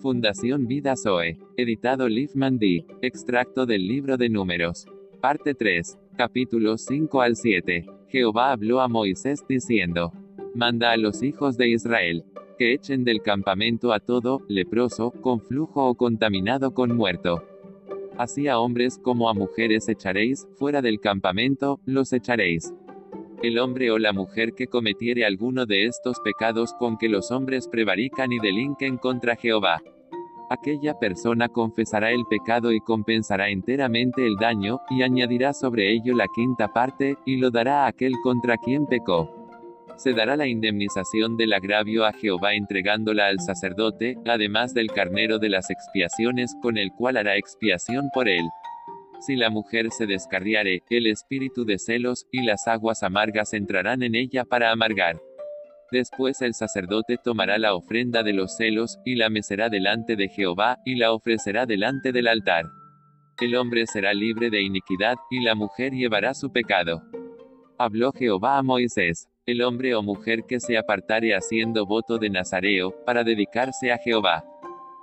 Fundación Vida Zoe. Editado Liefman D. Extracto del libro de Números. Parte 3. Capítulos 5 al 7. Jehová habló a Moisés diciendo. Manda a los hijos de Israel. Que echen del campamento a todo, leproso, con flujo o contaminado con muerto. Así a hombres como a mujeres echaréis, fuera del campamento, los echaréis. El hombre o la mujer que cometiere alguno de estos pecados con que los hombres prevarican y delinquen contra Jehová. Aquella persona confesará el pecado y compensará enteramente el daño, y añadirá sobre ello la quinta parte, y lo dará a aquel contra quien pecó. Se dará la indemnización del agravio a Jehová entregándola al sacerdote, además del carnero de las expiaciones con el cual hará expiación por él. Si la mujer se descarriare, el espíritu de celos, y las aguas amargas entrarán en ella para amargar. Después el sacerdote tomará la ofrenda de los celos, y la mecerá delante de Jehová, y la ofrecerá delante del altar. El hombre será libre de iniquidad, y la mujer llevará su pecado. Habló Jehová a Moisés. El hombre o mujer que se apartare haciendo voto de Nazareo, para dedicarse a Jehová.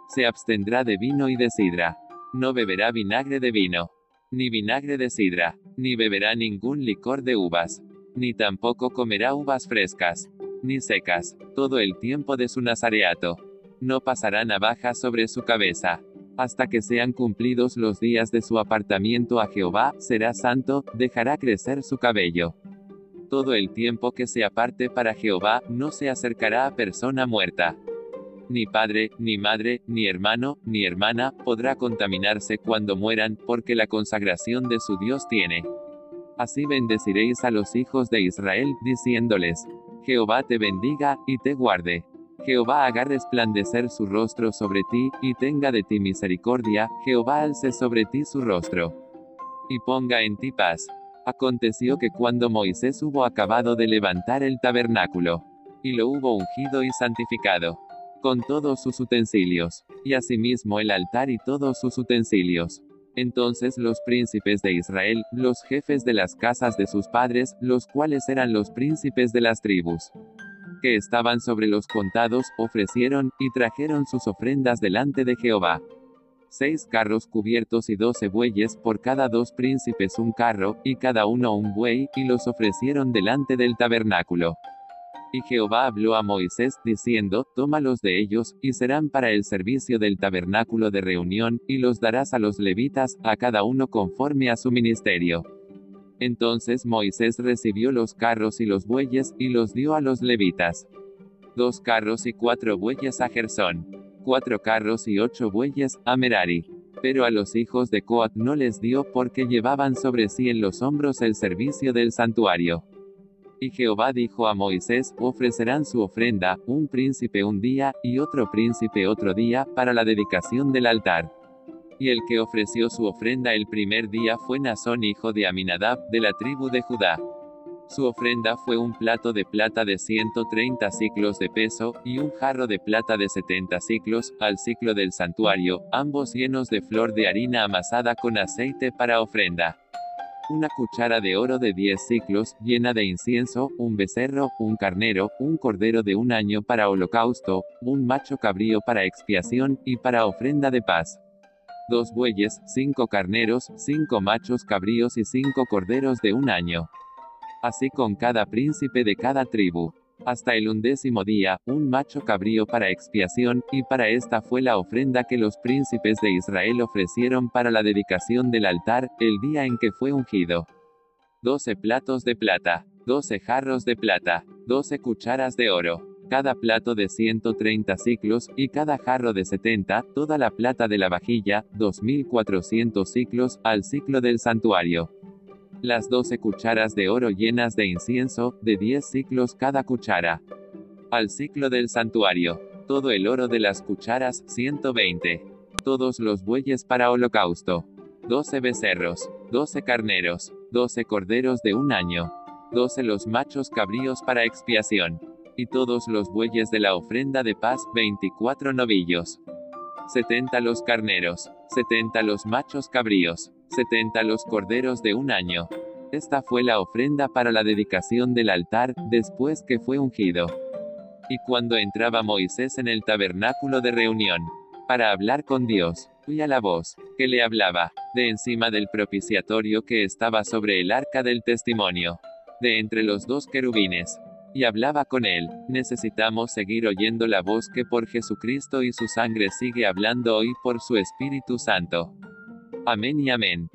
Se abstendrá de vino y de sidra. No beberá vinagre de vino ni vinagre de sidra, ni beberá ningún licor de uvas, ni tampoco comerá uvas frescas, ni secas, todo el tiempo de su nazareato. No pasará navaja sobre su cabeza. Hasta que sean cumplidos los días de su apartamiento a Jehová, será santo, dejará crecer su cabello. Todo el tiempo que se aparte para Jehová, no se acercará a persona muerta ni padre, ni madre, ni hermano, ni hermana, podrá contaminarse cuando mueran, porque la consagración de su Dios tiene. Así bendeciréis a los hijos de Israel, diciéndoles, Jehová te bendiga, y te guarde. Jehová haga resplandecer su rostro sobre ti, y tenga de ti misericordia, Jehová alce sobre ti su rostro. Y ponga en ti paz. Aconteció que cuando Moisés hubo acabado de levantar el tabernáculo, y lo hubo ungido y santificado, con todos sus utensilios, y asimismo el altar y todos sus utensilios. Entonces los príncipes de Israel, los jefes de las casas de sus padres, los cuales eran los príncipes de las tribus, que estaban sobre los contados, ofrecieron, y trajeron sus ofrendas delante de Jehová. Seis carros cubiertos y doce bueyes, por cada dos príncipes un carro, y cada uno un buey, y los ofrecieron delante del tabernáculo. Y Jehová habló a Moisés, diciendo, Tómalos de ellos, y serán para el servicio del tabernáculo de reunión, y los darás a los levitas, a cada uno conforme a su ministerio. Entonces Moisés recibió los carros y los bueyes, y los dio a los levitas. Dos carros y cuatro bueyes a Gersón. Cuatro carros y ocho bueyes, a Merari. Pero a los hijos de Coat no les dio porque llevaban sobre sí en los hombros el servicio del santuario. Y Jehová dijo a Moisés, ofrecerán su ofrenda, un príncipe un día, y otro príncipe otro día, para la dedicación del altar. Y el que ofreció su ofrenda el primer día fue Nazón hijo de Aminadab, de la tribu de Judá. Su ofrenda fue un plato de plata de 130 ciclos de peso, y un jarro de plata de 70 ciclos, al ciclo del santuario, ambos llenos de flor de harina amasada con aceite para ofrenda una cuchara de oro de 10 ciclos, llena de incienso, un becerro, un carnero, un cordero de un año para holocausto, un macho cabrío para expiación, y para ofrenda de paz. Dos bueyes, cinco carneros, cinco machos cabríos y cinco corderos de un año. Así con cada príncipe de cada tribu hasta el undécimo día, un macho cabrío para expiación, y para esta fue la ofrenda que los príncipes de Israel ofrecieron para la dedicación del altar, el día en que fue ungido. Doce platos de plata, doce jarros de plata, doce cucharas de oro, cada plato de 130 ciclos, y cada jarro de 70, toda la plata de la vajilla, 2400 ciclos, al ciclo del santuario las doce cucharas de oro llenas de incienso, de diez ciclos cada cuchara. Al ciclo del santuario. Todo el oro de las cucharas, 120. Todos los bueyes para holocausto. 12 becerros, 12 carneros, 12 corderos de un año. 12 los machos cabríos para expiación. Y todos los bueyes de la ofrenda de paz, 24 novillos. 70 los carneros, 70 los machos cabríos, 70 los corderos de un año. Esta fue la ofrenda para la dedicación del altar, después que fue ungido. Y cuando entraba Moisés en el tabernáculo de reunión, para hablar con Dios, y a la voz, que le hablaba, de encima del propiciatorio que estaba sobre el arca del testimonio, de entre los dos querubines, y hablaba con él. Necesitamos seguir oyendo la voz que por Jesucristo y su sangre sigue hablando hoy por su Espíritu Santo. Amén y amén.